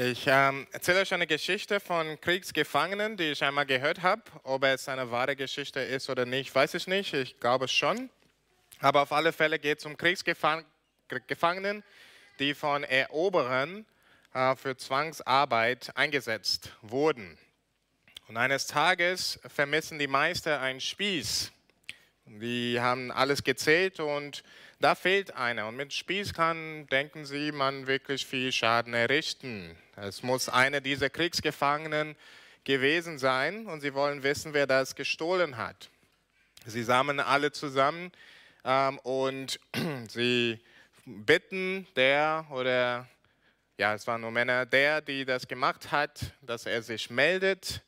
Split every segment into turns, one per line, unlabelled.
Ich ähm, erzähle euch eine Geschichte von Kriegsgefangenen, die ich einmal gehört habe. Ob es eine wahre Geschichte ist oder nicht, weiß ich nicht. Ich glaube schon. Aber auf alle Fälle geht es um Kriegsgefangenen, die von Eroberern äh, für Zwangsarbeit eingesetzt wurden. Und eines Tages vermissen die Meister einen Spieß. Die haben alles gezählt und da fehlt einer. Und mit Spieß kann, denken sie, man wirklich viel Schaden errichten. Es muss einer dieser Kriegsgefangenen gewesen sein und sie wollen wissen, wer das gestohlen hat. Sie sammeln alle zusammen ähm, und sie bitten der oder ja, es waren nur Männer, der, die das gemacht hat, dass er sich meldet.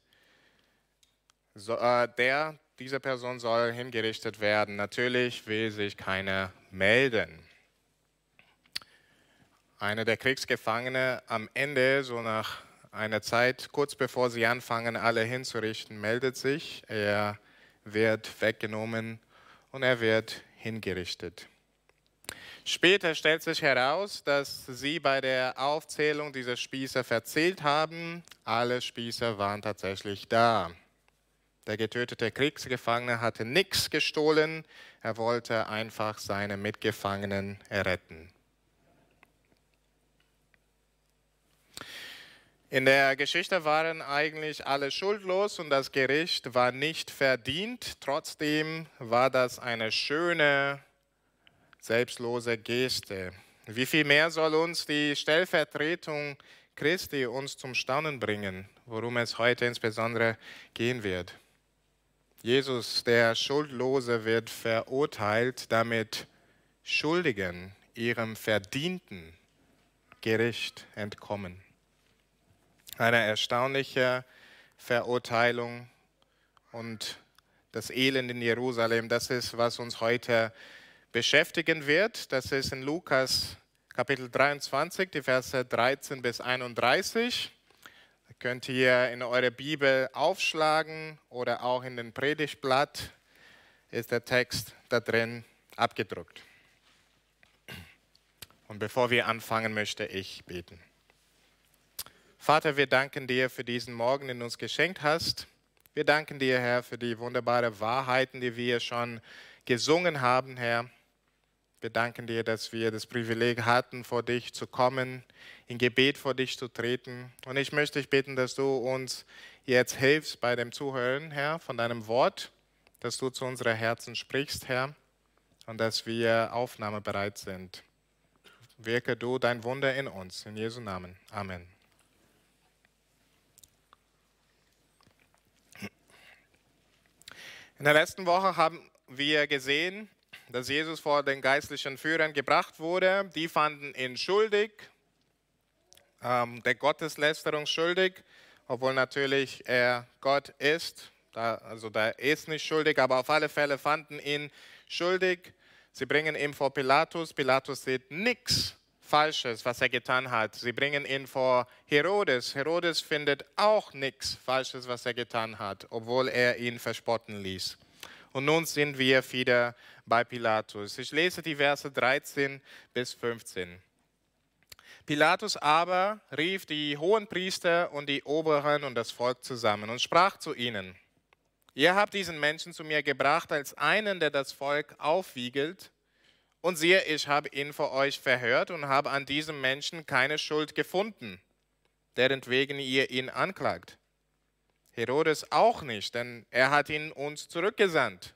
So, äh, der, diese Person soll hingerichtet werden. Natürlich will sich keiner melden einer der Kriegsgefangenen am Ende, so nach einer Zeit, kurz bevor sie anfangen, alle hinzurichten, meldet sich. Er wird weggenommen und er wird hingerichtet. Später stellt sich heraus, dass sie bei der Aufzählung dieser Spießer verzählt haben. Alle Spießer waren tatsächlich da. Der getötete Kriegsgefangene hatte nichts gestohlen, er wollte einfach seine Mitgefangenen erretten. In der Geschichte waren eigentlich alle schuldlos und das Gericht war nicht verdient. Trotzdem war das eine schöne, selbstlose Geste. Wie viel mehr soll uns die Stellvertretung Christi uns zum Staunen bringen, worum es heute insbesondere gehen wird. Jesus, der Schuldlose, wird verurteilt, damit Schuldigen ihrem verdienten Gericht entkommen eine erstaunliche Verurteilung und das Elend in Jerusalem, das ist, was uns heute beschäftigen wird. Das ist in Lukas Kapitel 23, die Verse 13 bis 31. Könnt ihr in eure Bibel aufschlagen oder auch in den Predigtblatt ist der Text da drin abgedruckt. Und bevor wir anfangen, möchte ich beten. Vater, wir danken dir für diesen Morgen, den du uns geschenkt hast. Wir danken dir, Herr, für die wunderbaren Wahrheiten, die wir schon gesungen haben, Herr. Wir danken dir, dass wir das Privileg hatten, vor dich zu kommen, in Gebet vor dich zu treten. Und ich möchte dich bitten, dass du uns jetzt hilfst bei dem Zuhören, Herr, von deinem Wort, dass du zu unseren Herzen sprichst, Herr, und dass wir aufnahmebereit sind. Wirke du dein Wunder in uns. In Jesu Namen. Amen. In der letzten Woche haben wir gesehen, dass Jesus vor den geistlichen Führern gebracht wurde. Die fanden ihn schuldig, ähm, der Gotteslästerung schuldig, obwohl natürlich er Gott ist. Da, also da ist nicht schuldig, aber auf alle Fälle fanden ihn schuldig. Sie bringen ihn vor Pilatus. Pilatus sieht nichts Falsches, was er getan hat. Sie bringen ihn vor Herodes. Herodes findet auch nichts Falsches, was er getan hat, obwohl er ihn verspotten ließ. Und nun sind wir wieder bei Pilatus. Ich lese die Verse 13 bis 15. Pilatus aber rief die hohen Priester und die Oberen und das Volk zusammen und sprach zu ihnen, ihr habt diesen Menschen zu mir gebracht als einen, der das Volk aufwiegelt und siehe, ich habe ihn vor euch verhört und habe an diesem Menschen keine Schuld gefunden, deren wegen ihr ihn anklagt. Herodes auch nicht, denn er hat ihn uns zurückgesandt.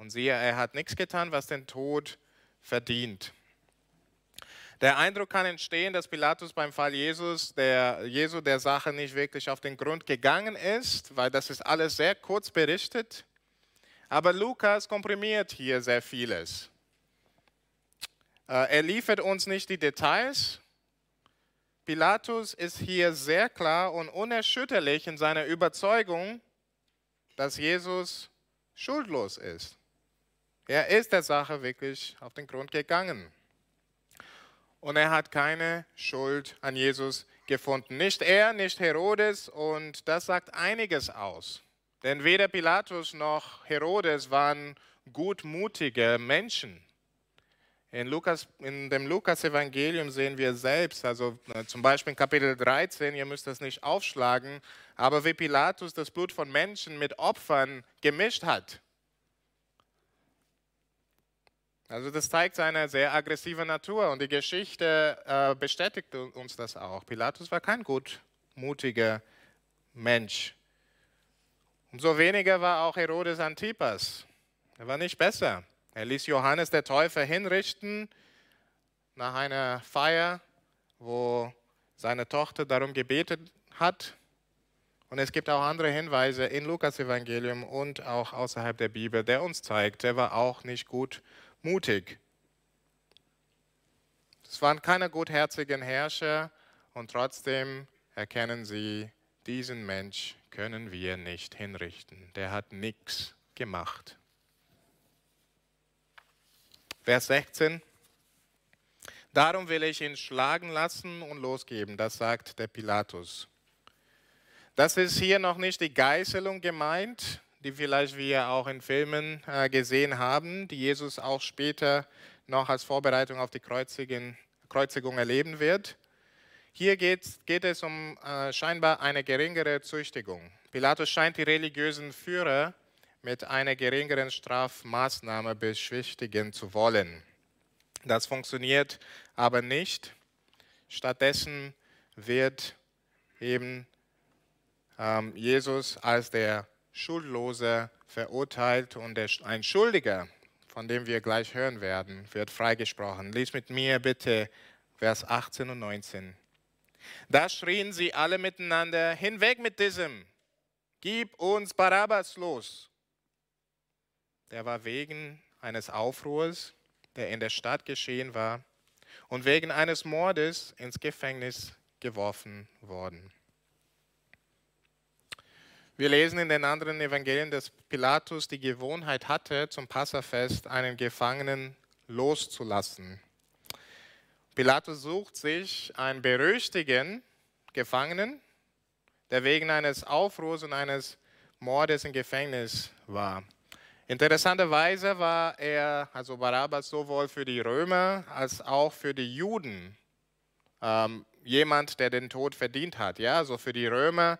Und siehe, er hat nichts getan, was den Tod verdient. Der Eindruck kann entstehen, dass Pilatus beim Fall Jesus, der Jesu der Sache nicht wirklich auf den Grund gegangen ist, weil das ist alles sehr kurz berichtet. Aber Lukas komprimiert hier sehr vieles. Äh, er liefert uns nicht die Details. Pilatus ist hier sehr klar und unerschütterlich in seiner Überzeugung, dass Jesus schuldlos ist. Er ist der Sache wirklich auf den Grund gegangen. Und er hat keine Schuld an Jesus gefunden. Nicht er, nicht Herodes. Und das sagt einiges aus. Denn weder Pilatus noch Herodes waren gutmutige Menschen. In, Lukas, in dem Lukas-Evangelium sehen wir selbst, also äh, zum Beispiel in Kapitel 13, ihr müsst das nicht aufschlagen, aber wie Pilatus das Blut von Menschen mit Opfern gemischt hat. Also das zeigt seine sehr aggressive Natur und die Geschichte äh, bestätigt uns das auch. Pilatus war kein gutmutiger Mensch. Umso weniger war auch Herodes Antipas. Er war nicht besser. Er ließ Johannes der Täufer hinrichten nach einer Feier, wo seine Tochter darum gebetet hat. Und es gibt auch andere Hinweise in Lukas Evangelium und auch außerhalb der Bibel, der uns zeigt, er war auch nicht gut mutig. Es waren keine gutherzigen Herrscher und trotzdem erkennen sie, diesen Mensch können wir nicht hinrichten. Der hat nichts gemacht. Vers 16. Darum will ich ihn schlagen lassen und losgeben, das sagt der Pilatus. Das ist hier noch nicht die Geißelung gemeint, die vielleicht wir auch in Filmen äh, gesehen haben, die Jesus auch später noch als Vorbereitung auf die Kreuzigung, erleben wird. Hier geht, geht es um äh, scheinbar eine geringere Züchtigung. Pilatus scheint die religiösen Führer mit einer geringeren Strafmaßnahme beschwichtigen zu wollen. Das funktioniert aber nicht. Stattdessen wird eben ähm, Jesus als der Schuldlose verurteilt und ein Schuldiger, von dem wir gleich hören werden, wird freigesprochen. Lies mit mir bitte Vers 18 und 19. Da schrien sie alle miteinander, hinweg mit diesem, gib uns Barabbas los der war wegen eines Aufruhrs, der in der Stadt geschehen war, und wegen eines Mordes ins Gefängnis geworfen worden. Wir lesen in den anderen Evangelien, dass Pilatus die Gewohnheit hatte, zum Passafest einen Gefangenen loszulassen. Pilatus sucht sich einen berüchtigten Gefangenen, der wegen eines Aufruhrs und eines Mordes im Gefängnis war. Interessanterweise war er, also Barabbas, sowohl für die Römer als auch für die Juden ähm, jemand, der den Tod verdient hat. Ja, also für die Römer,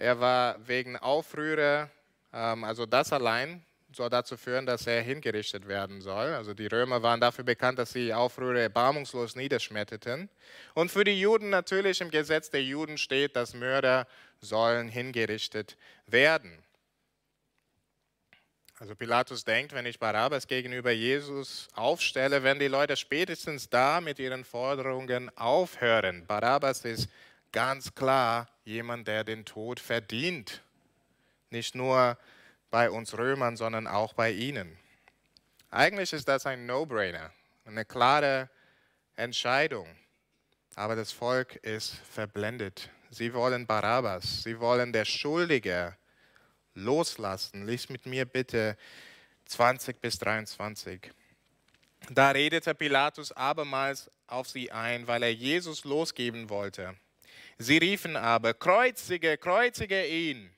er war wegen Aufrührer, ähm, also das allein soll dazu führen, dass er hingerichtet werden soll. Also die Römer waren dafür bekannt, dass sie Aufrührer erbarmungslos niederschmetterten. Und für die Juden natürlich im Gesetz der Juden steht, dass Mörder sollen hingerichtet werden. Also Pilatus denkt, wenn ich Barabbas gegenüber Jesus aufstelle, werden die Leute spätestens da mit ihren Forderungen aufhören. Barabbas ist ganz klar jemand, der den Tod verdient. Nicht nur bei uns Römern, sondern auch bei ihnen. Eigentlich ist das ein No-Brainer, eine klare Entscheidung. Aber das Volk ist verblendet. Sie wollen Barabbas, sie wollen der Schuldige loslassen. Lies mit mir bitte 20 bis 23. Da redete Pilatus abermals auf sie ein, weil er Jesus losgeben wollte. Sie riefen aber, kreuzige, kreuzige ihn.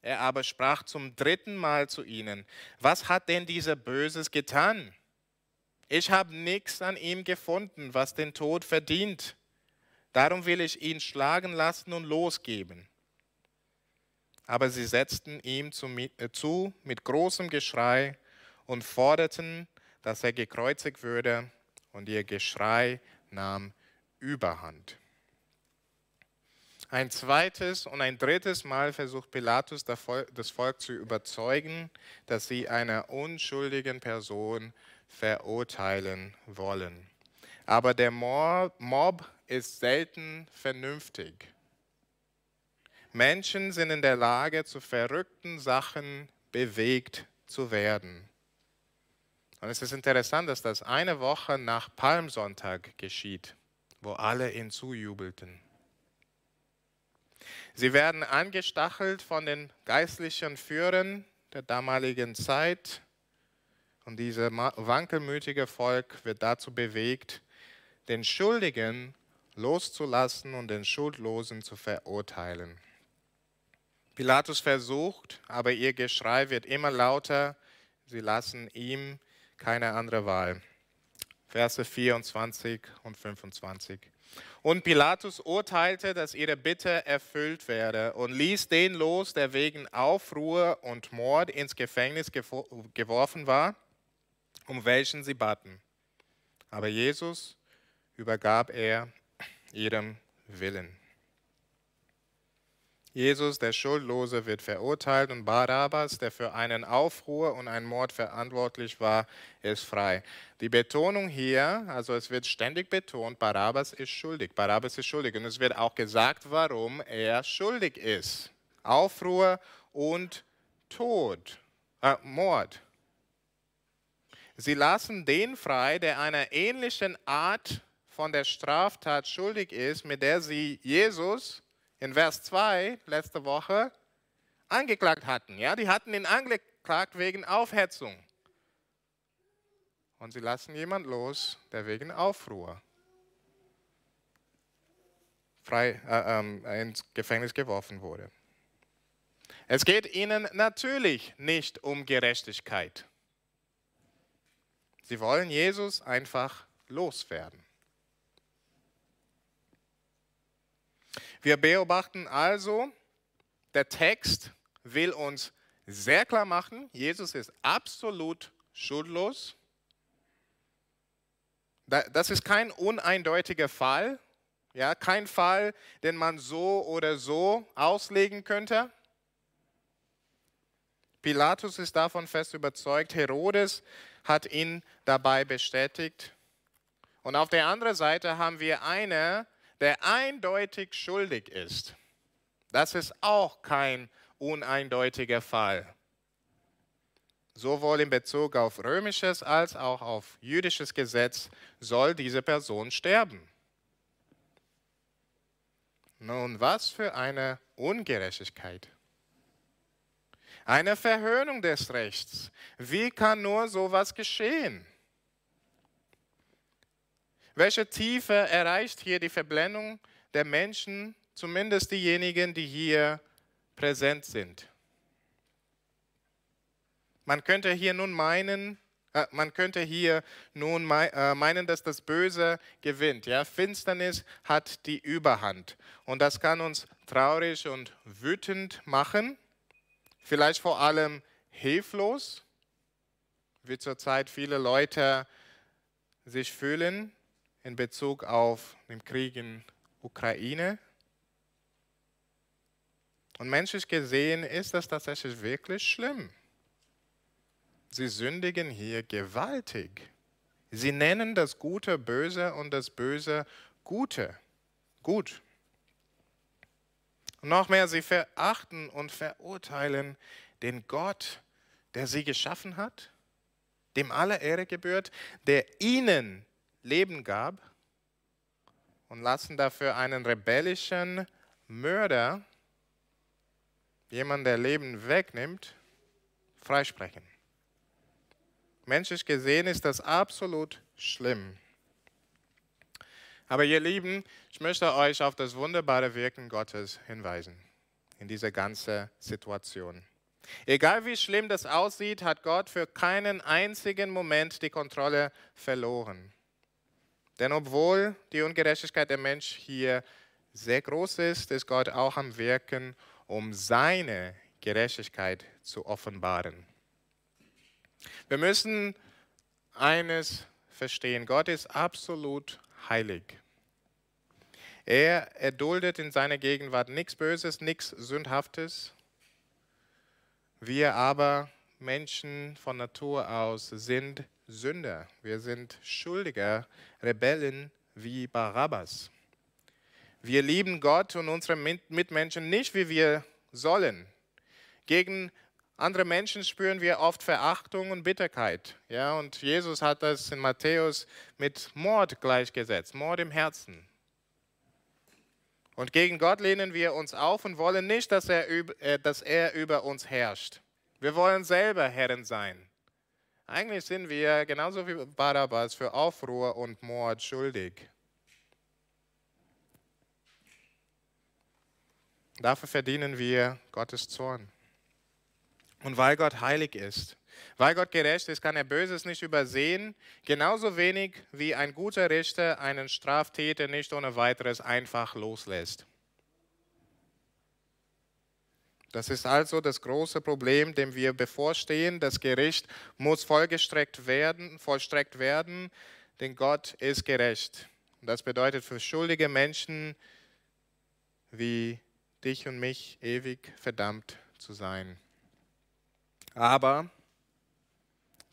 Er aber sprach zum dritten Mal zu ihnen, was hat denn dieser Böses getan? Ich habe nichts an ihm gefunden, was den Tod verdient. Darum will ich ihn schlagen lassen und losgeben aber sie setzten ihm äh, zu mit großem Geschrei und forderten, dass er gekreuzigt würde, und ihr Geschrei nahm Überhand. Ein zweites und ein drittes Mal versucht Pilatus das Volk zu überzeugen, dass sie einer unschuldigen Person verurteilen wollen. Aber der Mob ist selten vernünftig. Menschen sind in der Lage, zu verrückten Sachen bewegt zu werden. Und es ist interessant, dass das eine Woche nach Palmsonntag geschieht, wo alle ihn zujubelten. Sie werden angestachelt von den geistlichen Führern der damaligen Zeit und dieses wankelmütige Volk wird dazu bewegt, den Schuldigen loszulassen und den Schuldlosen zu verurteilen. Pilatus versucht, aber ihr Geschrei wird immer lauter. Sie lassen ihm keine andere Wahl. Verse 24 und 25. Und Pilatus urteilte, dass ihre Bitte erfüllt werde und ließ den los, der wegen Aufruhr und Mord ins Gefängnis geworfen war, um welchen sie baten. Aber Jesus übergab er ihrem Willen. Jesus, der Schuldlose, wird verurteilt und Barabbas, der für einen Aufruhr und einen Mord verantwortlich war, ist frei. Die Betonung hier, also es wird ständig betont, Barabbas ist schuldig. Barabbas ist schuldig. Und es wird auch gesagt, warum er schuldig ist. Aufruhr und Tod, äh, Mord. Sie lassen den frei, der einer ähnlichen Art von der Straftat schuldig ist, mit der sie Jesus in Vers 2 letzte Woche angeklagt hatten. Ja, die hatten ihn angeklagt wegen Aufhetzung. Und sie lassen jemand los, der wegen Aufruhr frei, äh, äh, ins Gefängnis geworfen wurde. Es geht ihnen natürlich nicht um Gerechtigkeit. Sie wollen Jesus einfach loswerden. Wir beobachten also, der Text will uns sehr klar machen, Jesus ist absolut schuldlos. Das ist kein uneindeutiger Fall, ja, kein Fall, den man so oder so auslegen könnte. Pilatus ist davon fest überzeugt, Herodes hat ihn dabei bestätigt. Und auf der anderen Seite haben wir eine, der eindeutig schuldig ist. Das ist auch kein uneindeutiger Fall. Sowohl in Bezug auf römisches als auch auf jüdisches Gesetz soll diese Person sterben. Nun, was für eine Ungerechtigkeit. Eine Verhöhnung des Rechts. Wie kann nur sowas geschehen? Welche Tiefe erreicht hier die Verblendung der Menschen, zumindest diejenigen, die hier präsent sind? Man könnte hier nun meinen, äh, man könnte hier nun äh, meinen, dass das Böse gewinnt. Ja? Finsternis hat die Überhand. Und das kann uns traurig und wütend machen, vielleicht vor allem hilflos, wie zurzeit viele Leute sich fühlen in Bezug auf den Krieg in Ukraine. Und menschlich gesehen ist das tatsächlich wirklich schlimm. Sie sündigen hier gewaltig. Sie nennen das Gute böse und das Böse Gute. Gut. Und noch mehr, sie verachten und verurteilen den Gott, der sie geschaffen hat, dem alle Ehre gebührt, der ihnen Leben gab und lassen dafür einen rebellischen Mörder, jemand, der Leben wegnimmt, freisprechen. Menschlich gesehen ist das absolut schlimm. Aber ihr Lieben, ich möchte euch auf das wunderbare Wirken Gottes hinweisen in dieser ganzen Situation. Egal wie schlimm das aussieht, hat Gott für keinen einzigen Moment die Kontrolle verloren. Denn obwohl die Ungerechtigkeit der Mensch hier sehr groß ist, ist Gott auch am Wirken, um seine Gerechtigkeit zu offenbaren. Wir müssen eines verstehen, Gott ist absolut heilig. Er erduldet in seiner Gegenwart nichts Böses, nichts Sündhaftes. Wir aber, Menschen von Natur aus, sind Sünder. Wir sind Schuldiger, Rebellen wie Barabbas. Wir lieben Gott und unsere Mitmenschen nicht, wie wir sollen. Gegen andere Menschen spüren wir oft Verachtung und Bitterkeit. Ja, und Jesus hat das in Matthäus mit Mord gleichgesetzt, Mord im Herzen. Und gegen Gott lehnen wir uns auf und wollen nicht, dass er, äh, dass er über uns herrscht. Wir wollen selber Herren sein. Eigentlich sind wir genauso wie Barabbas für Aufruhr und Mord schuldig. Dafür verdienen wir Gottes Zorn. Und weil Gott heilig ist, Weil Gott gerecht ist, kann er Böses nicht übersehen, genauso wenig wie ein guter Richter einen Straftäter nicht ohne weiteres einfach loslässt. Das ist also das große Problem, dem wir bevorstehen. Das Gericht muss vollgestreckt werden, vollstreckt werden, denn Gott ist gerecht. Das bedeutet für schuldige Menschen wie dich und mich ewig verdammt zu sein. Aber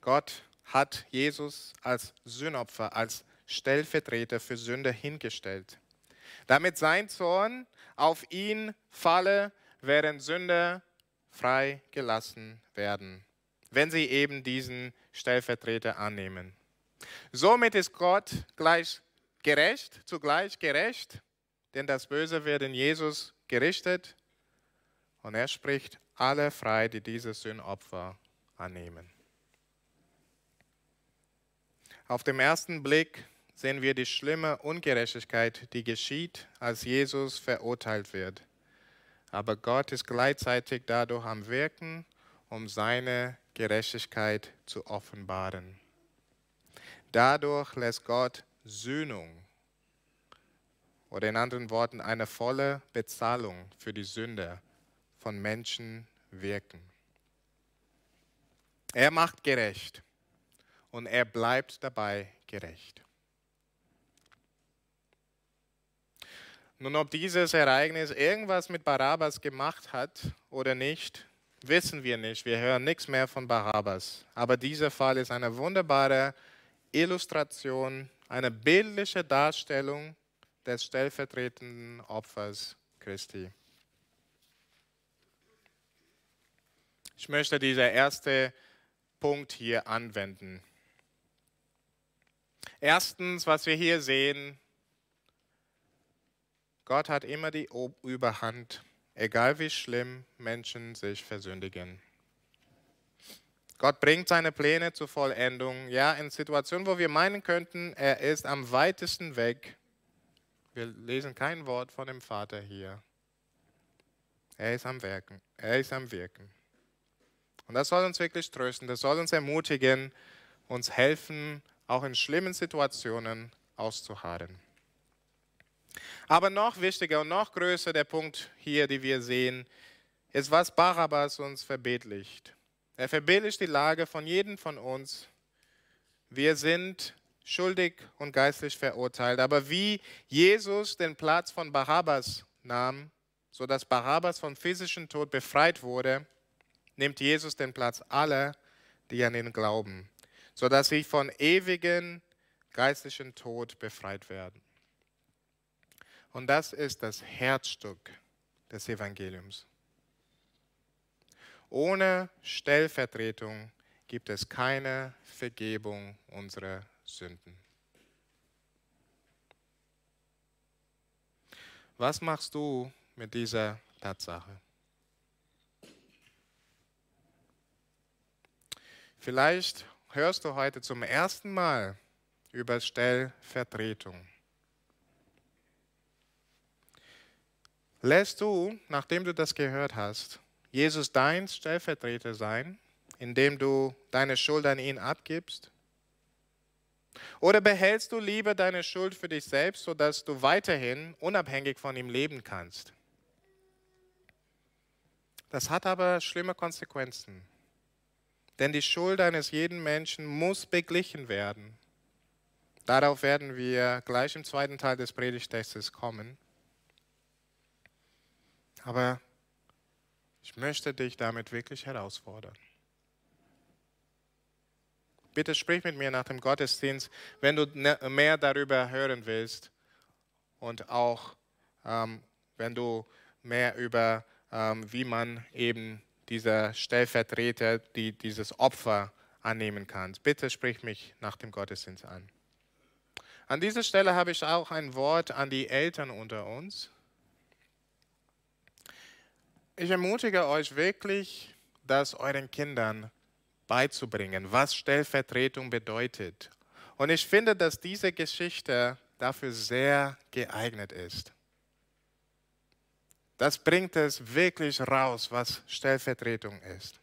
Gott hat Jesus als Sühnopfer, als Stellvertreter für Sünde hingestellt, damit sein Zorn auf ihn falle während Sünder freigelassen werden, wenn sie eben diesen Stellvertreter annehmen. Somit ist Gott gleich gerecht, zugleich gerecht, denn das Böse wird in Jesus gerichtet und er spricht alle frei, die dieses Sündopfer annehmen. Auf dem ersten Blick sehen wir die schlimme Ungerechtigkeit, die geschieht, als Jesus verurteilt wird aber Gott ist gleichzeitig dadurch am Wirken, um seine Gerechtigkeit zu offenbaren. Dadurch lässt Gott Sühnung oder in anderen Worten eine volle Bezahlung für die Sünde von Menschen wirken. Er macht gerecht und er bleibt dabei gerecht. Nun, ob dieses Ereignis irgendwas mit Barabbas gemacht hat oder nicht, wissen wir nicht. Wir hören nichts mehr von Barabbas. Aber dieser Fall ist eine wunderbare Illustration, eine bildliche Darstellung des stellvertretenden Opfers Christi. Ich möchte diesen ersten Punkt hier anwenden. Erstens, was wir hier sehen, Gott hat immer die Überhand, egal wie schlimm Menschen sich versündigen. Gott bringt seine Pläne zur Vollendung. Ja, in Situationen, wo wir meinen könnten, er ist am weitesten weg. Wir lesen kein Wort von dem Vater hier. Er ist am Wirken. Er ist am Wirken. Und das soll uns wirklich trösten. Das soll uns ermutigen, uns helfen, auch in schlimmen Situationen auszuharren. Aber noch wichtiger und noch größer der Punkt hier, den wir sehen, ist, was Barabbas uns verbildlicht. Er verbildlicht die Lage von jedem von uns. Wir sind schuldig und geistlich verurteilt. Aber wie Jesus den Platz von Barabbas nahm, sodass Barabbas vom physischen Tod befreit wurde, nimmt Jesus den Platz aller, die an ihn glauben, sodass sie von ewigen geistlichen Tod befreit werden. Und das ist das Herzstück des Evangeliums. Ohne Stellvertretung gibt es keine Vergebung unserer Sünden. Was machst du mit dieser Tatsache? Vielleicht hörst du heute zum ersten Mal über Stellvertretung. Lässt du, nachdem du das gehört hast, Jesus dein Stellvertreter sein, indem du deine Schuld an ihn abgibst? Oder behältst du lieber deine Schuld für dich selbst, sodass du weiterhin unabhängig von ihm leben kannst? Das hat aber schlimme Konsequenzen. Denn die Schuld eines jeden Menschen muss beglichen werden. Darauf werden wir gleich im zweiten Teil des Predigtextes kommen. Aber ich möchte dich damit wirklich herausfordern. Bitte sprich mit mir nach dem Gottesdienst, wenn du ne, mehr darüber hören willst und auch ähm, wenn du mehr über, ähm, wie man eben dieser Stellvertreter, die, dieses Opfer annehmen kann. Bitte sprich mich nach dem Gottesdienst an. An dieser Stelle habe ich auch ein Wort an die Eltern unter uns. Ich ermutige euch wirklich, das euren Kindern beizubringen, was Stellvertretung bedeutet. Und ich finde, dass diese Geschichte dafür sehr geeignet ist. Das bringt es wirklich raus, was Stellvertretung ist.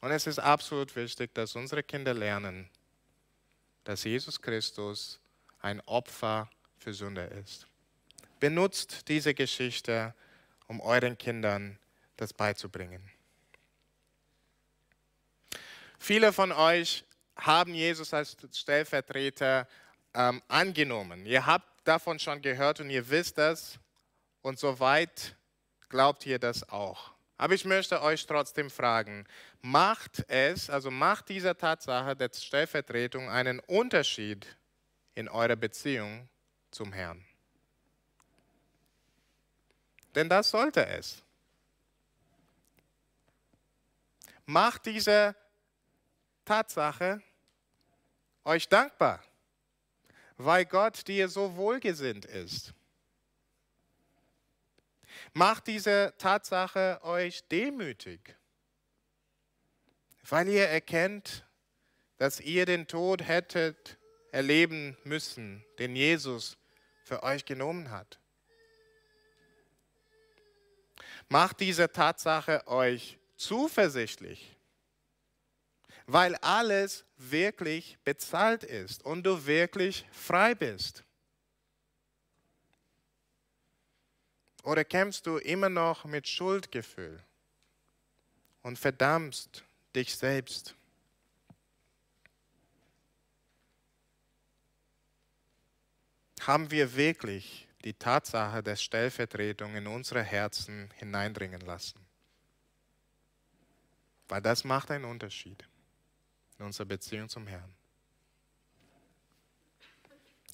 Und es ist absolut wichtig, dass unsere Kinder lernen, dass Jesus Christus ein Opfer für Sünde ist. Benutzt diese Geschichte, um euren Kindern das beizubringen. Viele von euch haben Jesus als Stellvertreter ähm, angenommen. Ihr habt davon schon gehört und ihr wisst das und soweit glaubt ihr das auch. Aber ich möchte euch trotzdem fragen, macht es, also macht diese Tatsache der Stellvertretung einen Unterschied in eurer Beziehung zum Herrn? Denn das sollte es. Macht diese Tatsache euch dankbar, weil Gott dir so wohlgesinnt ist. Macht diese Tatsache euch demütig, weil ihr erkennt, dass ihr den Tod hättet erleben müssen, den Jesus für euch genommen hat. Macht diese Tatsache euch zuversichtlich, weil alles wirklich bezahlt ist und du wirklich frei bist. Oder kämpfst du immer noch mit Schuldgefühl und verdammst dich selbst? Haben wir wirklich die Tatsache der Stellvertretung in unsere Herzen hineindringen lassen? Weil das macht einen Unterschied in unserer Beziehung zum Herrn.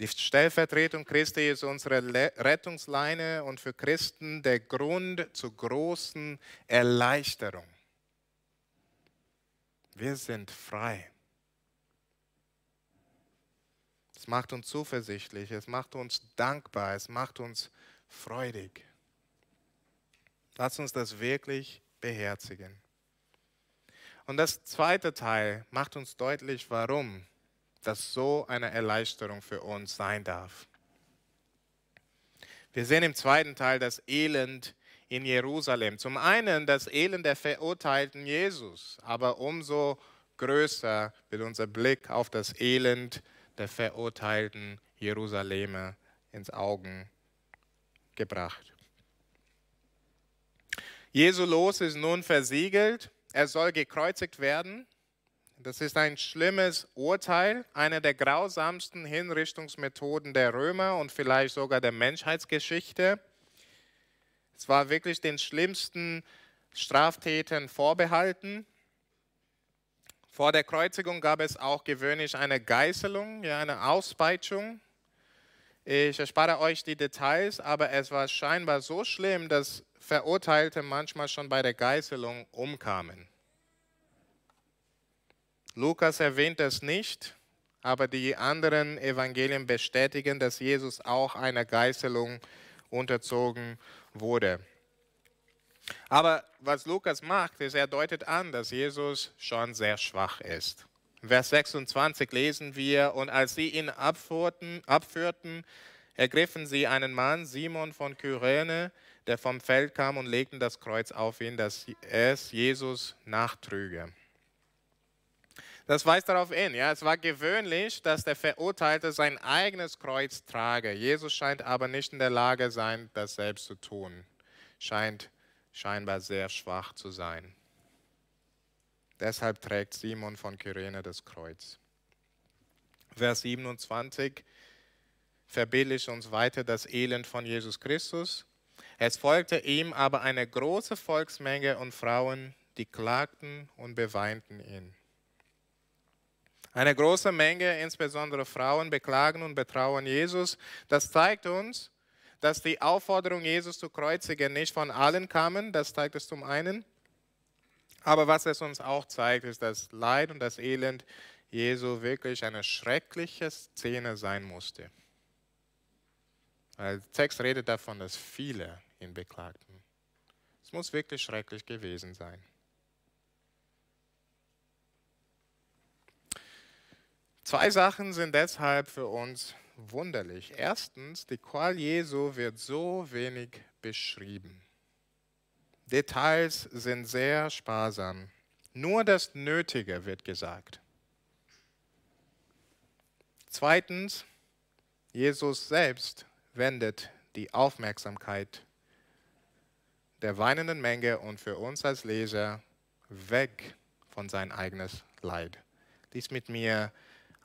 Die Stellvertretung Christi ist unsere Rettungsleine und für Christen der Grund zur großen Erleichterung. Wir sind frei. Es macht uns zuversichtlich, es macht uns dankbar, es macht uns freudig. Lass uns das wirklich beherzigen. Und das zweite Teil macht uns deutlich, warum das so eine Erleichterung für uns sein darf. Wir sehen im zweiten Teil das Elend in Jerusalem. Zum einen das Elend der verurteilten Jesus, aber umso größer wird unser Blick auf das Elend der verurteilten Jerusalemer ins Augen gebracht. Jesu Los ist nun versiegelt, er soll gekreuzigt werden das ist ein schlimmes Urteil, eine der grausamsten Hinrichtungsmethoden der Römer und vielleicht sogar der Menschheitsgeschichte. Es war wirklich den schlimmsten Straftätern vorbehalten. Vor der Kreuzigung gab es auch gewöhnlich eine Geißelung, ja, eine Auspeitschung. Ich erspare euch die Details, aber es war scheinbar so schlimm, dass Verurteilte manchmal schon bei der Geißelung umkamen. Lukas erwähnt das nicht, aber die anderen Evangelien bestätigen, dass Jesus auch einer Geißelung unterzogen wurde. Aber was Lukas macht, ist, er deutet an, dass Jesus schon sehr schwach ist. Vers 26 lesen wir, und als sie ihn abführten, abführten ergriffen sie einen Mann, Simon von Kyrene, der vom Feld kam und legten das Kreuz auf ihn, dass es Jesus nachtrüge. Das weist darauf hin. Ja, es war gewöhnlich, dass der Verurteilte sein eigenes Kreuz trage. Jesus scheint aber nicht in der Lage sein, das selbst zu tun. Scheint scheinbar sehr schwach zu sein. Deshalb trägt Simon von Kyrene das Kreuz. Vers 27 verbildlicht uns weiter das Elend von Jesus Christus. Es folgte ihm aber eine große Volksmenge und Frauen, die klagten und beweinten ihn. Eine große Menge, insbesondere Frauen, beklagen und betrauen Jesus. Das zeigt uns, dass die Aufforderung, Jesus zu kreuzigen, nicht von allen kamen. Das zeigt es zum einen. Aber was es uns auch zeigt, ist, dass Leid und das Elend Jesu wirklich eine schreckliche Szene sein musste. Der Text redet davon, dass viele ihn beklagten. Es muss wirklich schrecklich gewesen sein. Zwei Sachen sind deshalb für uns wunderlich. Erstens, die Qual Jesu wird so wenig beschrieben. Details sind sehr sparsam. Nur das Nötige wird gesagt. Zweitens, Jesus selbst wendet die Aufmerksamkeit der weinenden Menge und für uns als Leser weg von sein eigenes Leid. Lies mit mir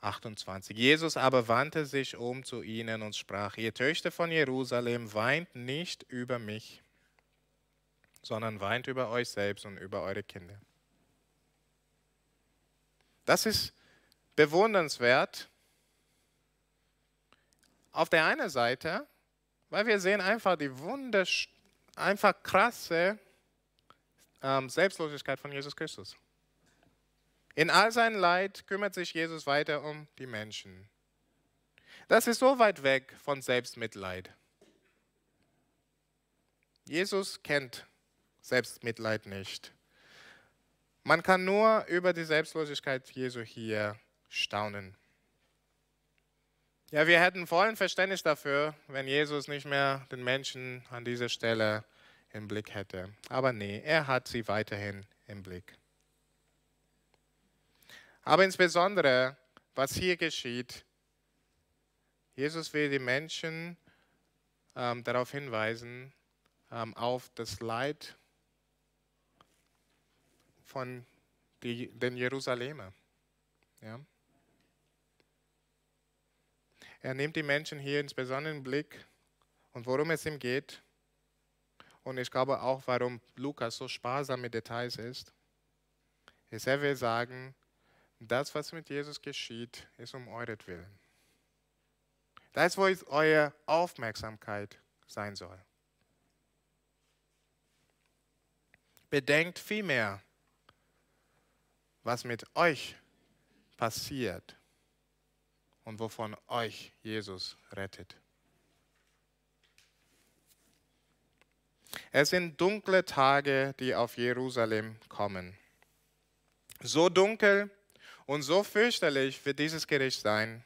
28. Jesus aber wandte sich um zu ihnen und sprach, ihr Töchter von Jerusalem, weint nicht über mich, sondern weint über euch selbst und über eure Kinder. Das ist bewundernswert. Auf der einen Seite, weil wir sehen einfach die wundersch einfach krasse ähm, Selbstlosigkeit von Jesus Christus. In all seinem Leid kümmert sich Jesus weiter um die Menschen. Das ist so weit weg von Selbstmitleid. Jesus kennt Selbstmitleid nicht. Man kann nur über die Selbstlosigkeit Jesu hier staunen. Ja, wir hätten vollen Verständnis dafür, wenn Jesus nicht mehr den Menschen an dieser Stelle im Blick hätte. Aber nee, er hat sie weiterhin im Blick. Aber insbesondere, was hier geschieht, Jesus will die Menschen ähm, darauf hinweisen, ähm, auf das Leid von die, den Jerusalemer. Ja? Er nimmt die Menschen hier insbesondere in den Blick und worum es ihm geht. Und ich glaube auch, warum Lukas so sparsam mit Details ist, ist, er will sagen, das, was mit Jesus geschieht, ist um euretwillen. Das ist, wo eure Aufmerksamkeit sein soll. Bedenkt vielmehr, was mit euch passiert und wovon euch Jesus rettet. Es sind dunkle Tage, die auf Jerusalem kommen. So dunkel, und so fürchterlich wird dieses Gericht sein,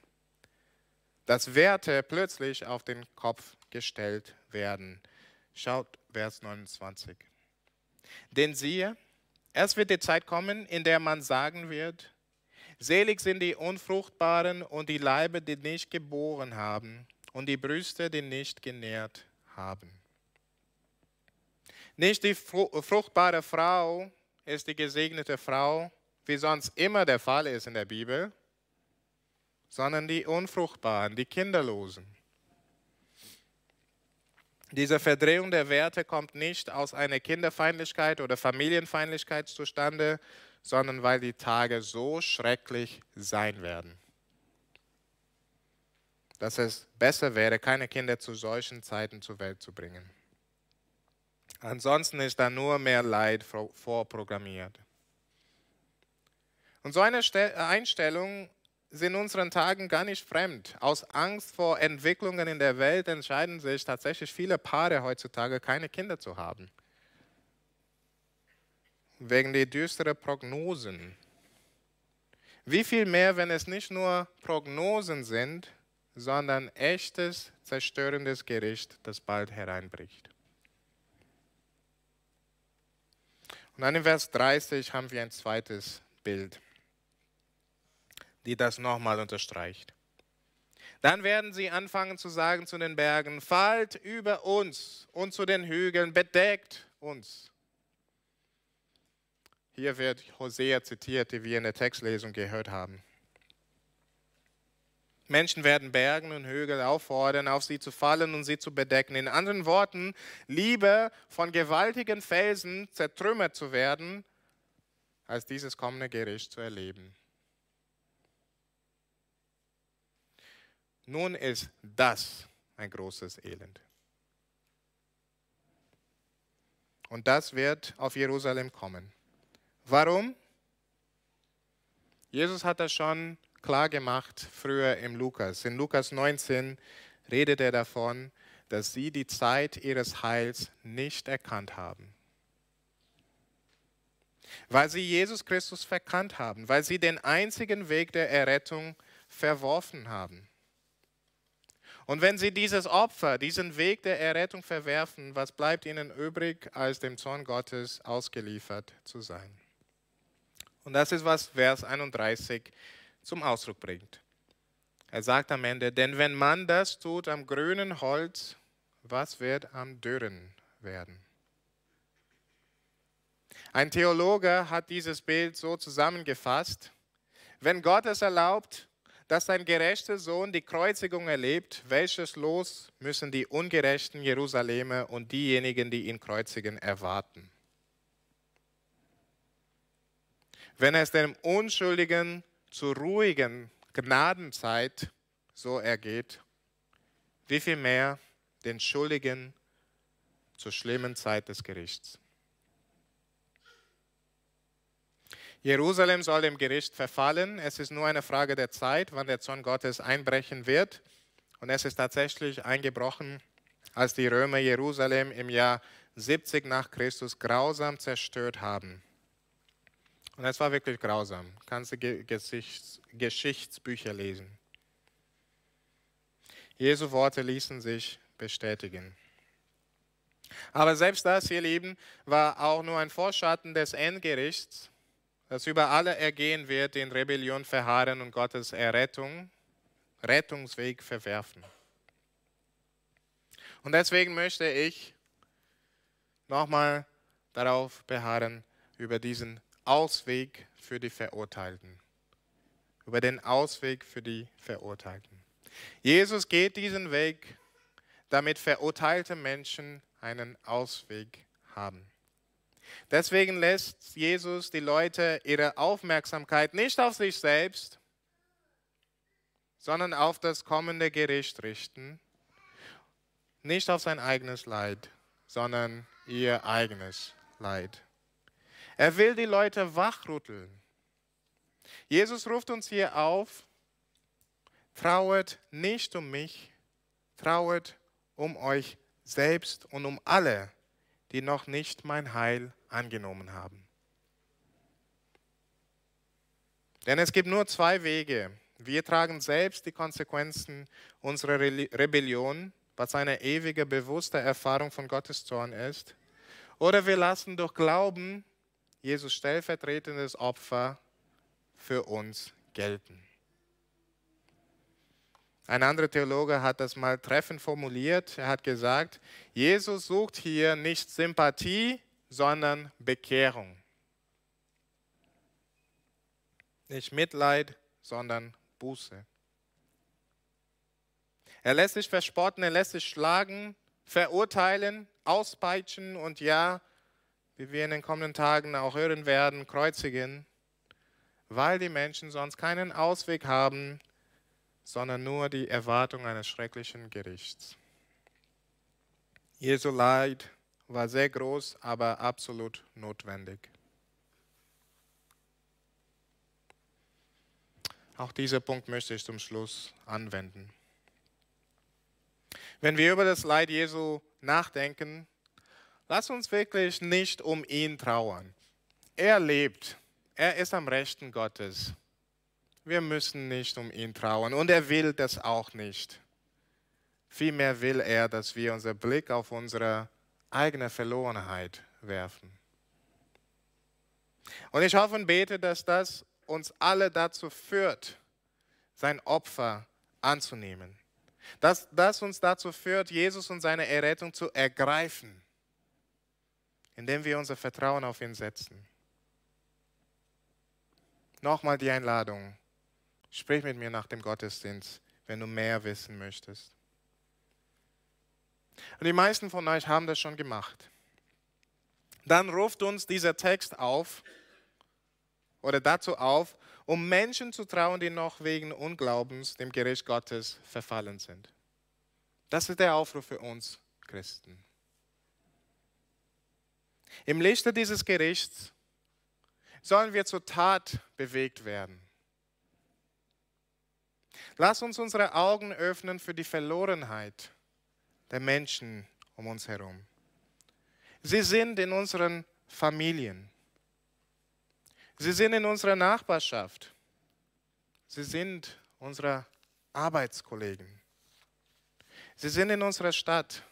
dass Werte plötzlich auf den Kopf gestellt werden. Schaut Vers 29. Denn siehe, es wird die Zeit kommen, in der man sagen wird, selig sind die Unfruchtbaren und die Leibe, die nicht geboren haben und die Brüste, die nicht genährt haben. Nicht die fruchtbare Frau ist die gesegnete Frau, wie sonst immer der Fall ist in der Bibel, sondern die Unfruchtbaren, die Kinderlosen. Diese Verdrehung der Werte kommt nicht aus einer Kinderfeindlichkeit oder Familienfeindlichkeit zustande, sondern weil die Tage so schrecklich sein werden, dass es besser wäre, keine Kinder zu solchen Zeiten zur Welt zu bringen. Ansonsten ist da nur mehr Leid vorprogrammiert. Und so eine Einstellung in unseren Tagen gar nicht fremd. Aus Angst vor Entwicklungen in der Welt entscheiden sich tatsächlich viele Paare heutzutage, keine Kinder zu haben. Wegen der düsteren Prognosen. Wie viel mehr, wenn es nicht nur Prognosen sind, sondern echtes, zerstörendes Gericht, das bald hereinbricht. Und dann in Vers 30 haben wir ein zweites Bild die das nochmal unterstreicht. Dann werden sie anfangen zu sagen zu den Bergen, fallt über uns und zu den Hügeln, bedeckt uns. Hier wird Hosea zitiert, die wir in der Textlesung gehört haben. Menschen werden Bergen und Hügel auffordern, auf sie zu fallen und sie zu bedecken. In anderen Worten, lieber von gewaltigen Felsen zertrümmert zu werden, als dieses kommende Gericht zu erleben. Nun ist das ein großes Elend. Und das wird auf Jerusalem kommen. Warum? Jesus hat das schon klar gemacht früher im Lukas. In Lukas 19 redet er davon, dass sie die Zeit ihres Heils nicht erkannt haben. Weil sie Jesus Christus verkannt haben, weil sie den einzigen Weg der Errettung verworfen haben. Und wenn sie dieses Opfer, diesen Weg der Errettung verwerfen, was bleibt ihnen übrig, als dem Zorn Gottes ausgeliefert zu sein? Und das ist, was Vers 31 zum Ausdruck bringt. Er sagt am Ende, denn wenn man das tut am grünen Holz, was wird am dürren werden? Ein Theologe hat dieses Bild so zusammengefasst, wenn Gott es erlaubt, dass sein gerechter Sohn die Kreuzigung erlebt, welches Los müssen die ungerechten Jerusalemer und diejenigen, die ihn kreuzigen, erwarten? Wenn es dem Unschuldigen zur ruhigen Gnadenzeit so ergeht, wie viel mehr den Schuldigen zur schlimmen Zeit des Gerichts. Jerusalem soll dem Gericht verfallen. Es ist nur eine Frage der Zeit, wann der Zorn Gottes einbrechen wird. Und es ist tatsächlich eingebrochen, als die Römer Jerusalem im Jahr 70 nach Christus grausam zerstört haben. Und es war wirklich grausam. Kannst du Geschichts Geschichtsbücher lesen. Jesu Worte ließen sich bestätigen. Aber selbst das, ihr Lieben, war auch nur ein Vorschatten des Endgerichts, das über alle ergehen wird, die in Rebellion verharren und Gottes Errettung, Rettungsweg verwerfen. Und deswegen möchte ich nochmal darauf beharren, über diesen Ausweg für die Verurteilten. Über den Ausweg für die Verurteilten. Jesus geht diesen Weg, damit verurteilte Menschen einen Ausweg haben. Deswegen lässt Jesus die Leute ihre Aufmerksamkeit nicht auf sich selbst, sondern auf das kommende Gericht richten. Nicht auf sein eigenes Leid, sondern ihr eigenes Leid. Er will die Leute wachrütteln. Jesus ruft uns hier auf, trauert nicht um mich, trauert um euch selbst und um alle, die noch nicht mein Heil angenommen haben. Denn es gibt nur zwei Wege. Wir tragen selbst die Konsequenzen unserer Rebellion, was eine ewige, bewusste Erfahrung von Gottes Zorn ist. Oder wir lassen durch Glauben Jesus stellvertretendes Opfer für uns gelten. Ein anderer Theologe hat das mal treffend formuliert. Er hat gesagt, Jesus sucht hier nicht Sympathie, sondern Bekehrung. Nicht Mitleid, sondern Buße. Er lässt sich verspotten, er lässt sich schlagen, verurteilen, auspeitschen und ja, wie wir in den kommenden Tagen auch hören werden, kreuzigen, weil die Menschen sonst keinen Ausweg haben, sondern nur die Erwartung eines schrecklichen Gerichts. Jesu Leid war sehr groß, aber absolut notwendig. Auch dieser Punkt möchte ich zum Schluss anwenden. Wenn wir über das Leid Jesu nachdenken, lass uns wirklich nicht um ihn trauern. Er lebt. Er ist am Rechten Gottes. Wir müssen nicht um ihn trauern und er will das auch nicht. Vielmehr will er, dass wir unseren Blick auf unsere eigene Verlorenheit werfen. Und ich hoffe und bete, dass das uns alle dazu führt, sein Opfer anzunehmen. Dass das uns dazu führt, Jesus und seine Errettung zu ergreifen, indem wir unser Vertrauen auf ihn setzen. Nochmal die Einladung. Sprich mit mir nach dem Gottesdienst, wenn du mehr wissen möchtest. Und die meisten von euch haben das schon gemacht. Dann ruft uns dieser Text auf oder dazu auf, um Menschen zu trauen, die noch wegen Unglaubens dem Gericht Gottes verfallen sind. Das ist der Aufruf für uns Christen. Im Lichte dieses Gerichts sollen wir zur Tat bewegt werden. Lass uns unsere Augen öffnen für die Verlorenheit der Menschen um uns herum. Sie sind in unseren Familien. Sie sind in unserer Nachbarschaft. Sie sind unsere Arbeitskollegen. Sie sind in unserer Stadt.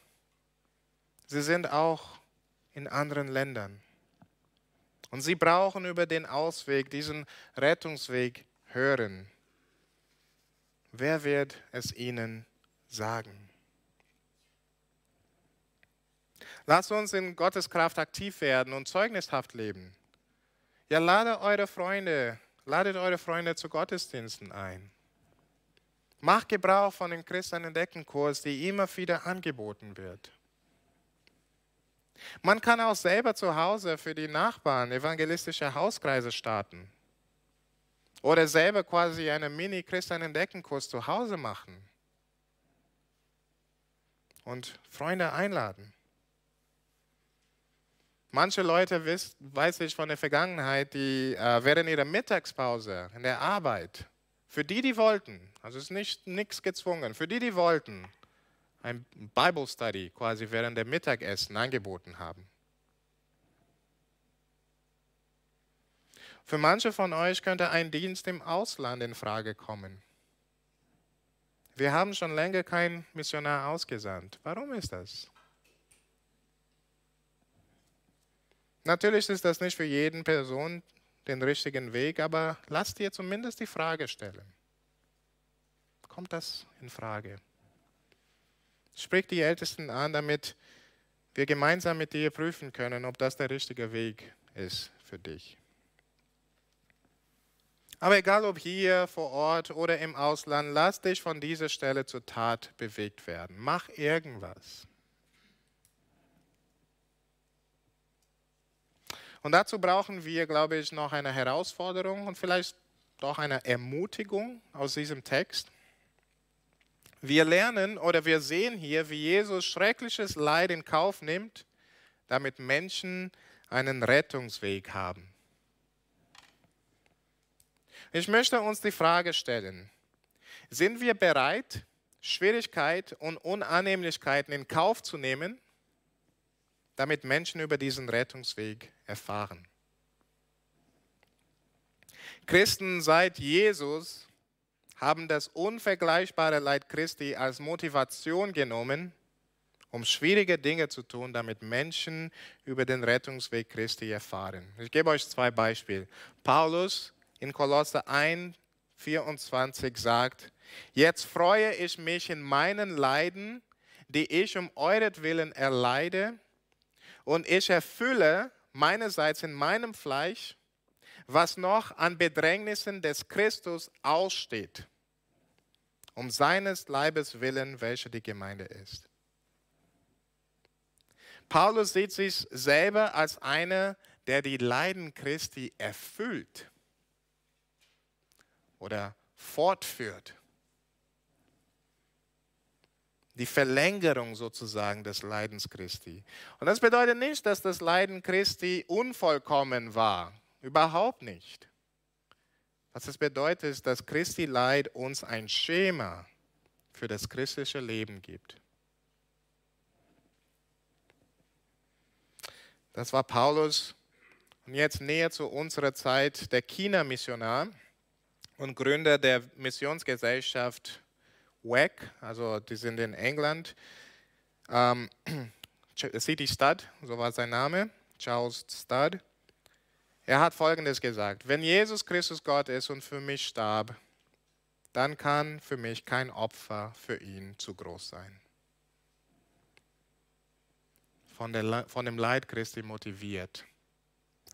Sie sind auch in anderen Ländern. Und sie brauchen über den Ausweg, diesen Rettungsweg hören. Wer wird es ihnen sagen? Lasst uns in Gottes Kraft aktiv werden und zeugnishaft leben. Ja, lade eure Freunde, ladet eure Freunde zu Gottesdiensten ein. Macht Gebrauch von dem Christenentdeckenkurs, die immer wieder angeboten wird. Man kann auch selber zu Hause für die Nachbarn evangelistische Hauskreise starten. Oder selber quasi einen Mini-Christenentdeckenkurs zu Hause machen. Und Freunde einladen. Manche Leute, wiss, weiß ich von der Vergangenheit, die äh, während ihrer Mittagspause in der Arbeit, für die, die wollten, also es ist nicht nichts gezwungen, für die, die wollten, ein Bible Study quasi während der Mittagessen angeboten haben. Für manche von euch könnte ein Dienst im Ausland in Frage kommen. Wir haben schon länger keinen Missionar ausgesandt. Warum ist das? Natürlich ist das nicht für jeden Person den richtigen Weg, aber lass dir zumindest die Frage stellen. Kommt das in Frage? Sprich die Ältesten an, damit wir gemeinsam mit dir prüfen können, ob das der richtige Weg ist für dich. Aber egal ob hier vor Ort oder im Ausland, lass dich von dieser Stelle zur Tat bewegt werden. Mach irgendwas. Und dazu brauchen wir, glaube ich, noch eine Herausforderung und vielleicht doch eine Ermutigung aus diesem Text. Wir lernen oder wir sehen hier, wie Jesus schreckliches Leid in Kauf nimmt, damit Menschen einen Rettungsweg haben. Ich möchte uns die Frage stellen, sind wir bereit, Schwierigkeit und Unannehmlichkeiten in Kauf zu nehmen, damit Menschen über diesen Rettungsweg erfahren. Christen seit Jesus haben das unvergleichbare Leid Christi als Motivation genommen, um schwierige Dinge zu tun, damit Menschen über den Rettungsweg Christi erfahren. Ich gebe euch zwei Beispiele. Paulus in Kolosse 1, 24 sagt, jetzt freue ich mich in meinen Leiden, die ich um euretwillen erleide, und ich erfülle meinerseits in meinem Fleisch, was noch an Bedrängnissen des Christus aussteht, um seines Leibes willen, welcher die Gemeinde ist. Paulus sieht sich selber als einer, der die Leiden Christi erfüllt oder fortführt die Verlängerung sozusagen des Leidens Christi. Und das bedeutet nicht, dass das Leiden Christi unvollkommen war. Überhaupt nicht. Was es bedeutet, ist, dass Christi Leid uns ein Schema für das christliche Leben gibt. Das war Paulus. Und jetzt näher zu unserer Zeit der China-Missionar und Gründer der Missionsgesellschaft WEC, also die sind in England. Ähm, City Stud, so war sein Name, Charles Stud. Er hat Folgendes gesagt, wenn Jesus Christus Gott ist und für mich starb, dann kann für mich kein Opfer für ihn zu groß sein. Von, der, von dem Leid Christi motiviert,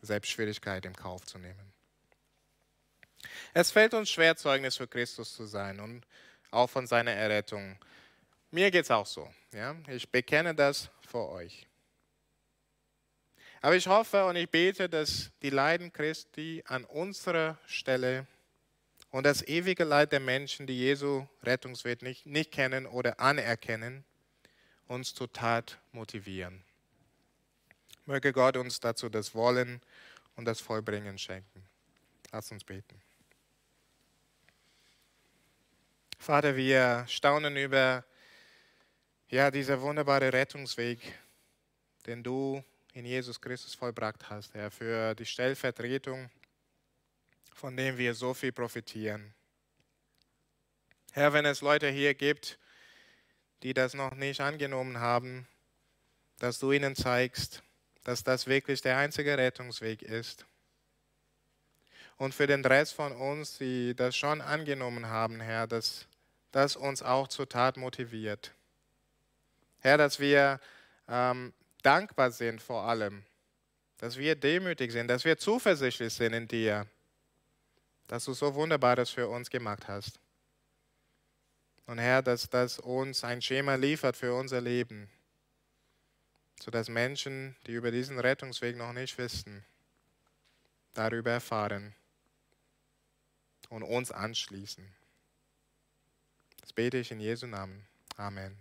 selbst Schwierigkeit im Kauf zu nehmen. Es fällt uns schwer, Zeugnis für Christus zu sein. Und auch von seiner Errettung. Mir geht es auch so. Ja? Ich bekenne das vor euch. Aber ich hoffe und ich bete, dass die Leiden Christi an unserer Stelle und das ewige Leid der Menschen, die Jesu Rettungsweg nicht, nicht kennen oder anerkennen, uns zur Tat motivieren. Möge Gott uns dazu das Wollen und das Vollbringen schenken. Lass uns beten. Vater, wir staunen über ja, dieser wunderbare Rettungsweg, den du in Jesus Christus vollbracht hast, Herr, für die Stellvertretung, von dem wir so viel profitieren. Herr, wenn es Leute hier gibt, die das noch nicht angenommen haben, dass du ihnen zeigst, dass das wirklich der einzige Rettungsweg ist. Und für den Rest von uns, die das schon angenommen haben, Herr, dass das uns auch zur Tat motiviert. Herr, dass wir ähm, dankbar sind vor allem, dass wir demütig sind, dass wir zuversichtlich sind in dir, dass du so Wunderbares für uns gemacht hast. Und Herr, dass das uns ein Schema liefert für unser Leben, sodass Menschen, die über diesen Rettungsweg noch nicht wissen, darüber erfahren und uns anschließen. Das bete ich in Jesu Namen. Amen.